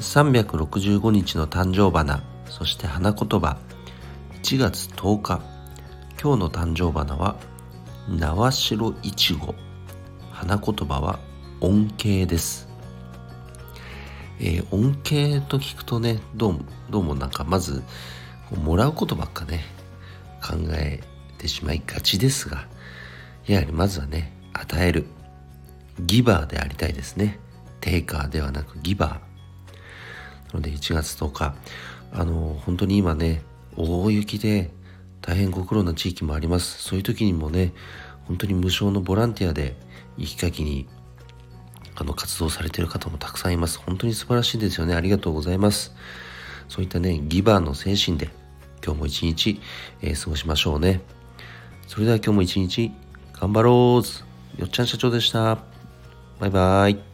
365日の誕生花そして花言葉1月10日。今日の誕生花は縄代いちご。花言葉は恩恵です。えー、恩恵と聞くとねどうどうもなんかまずもらうことばっかね考えてしまいがちですがやはりまずはね与える。ギバーでありたいですね。テイカーではなくギバー。なので1月10日あの本当に今ね大雪で大変ご苦労な地域もあります。そういう時にもね本当に無償のボランティアで雪かきにあの活動されている方もたくさんいます。本当に素晴らしいですよね。ありがとうございます。そういったねギバーの精神で今日も一日、えー、過ごしましょうね。それでは今日も一日頑張ろう。よっちゃん社長でした。バイバイ。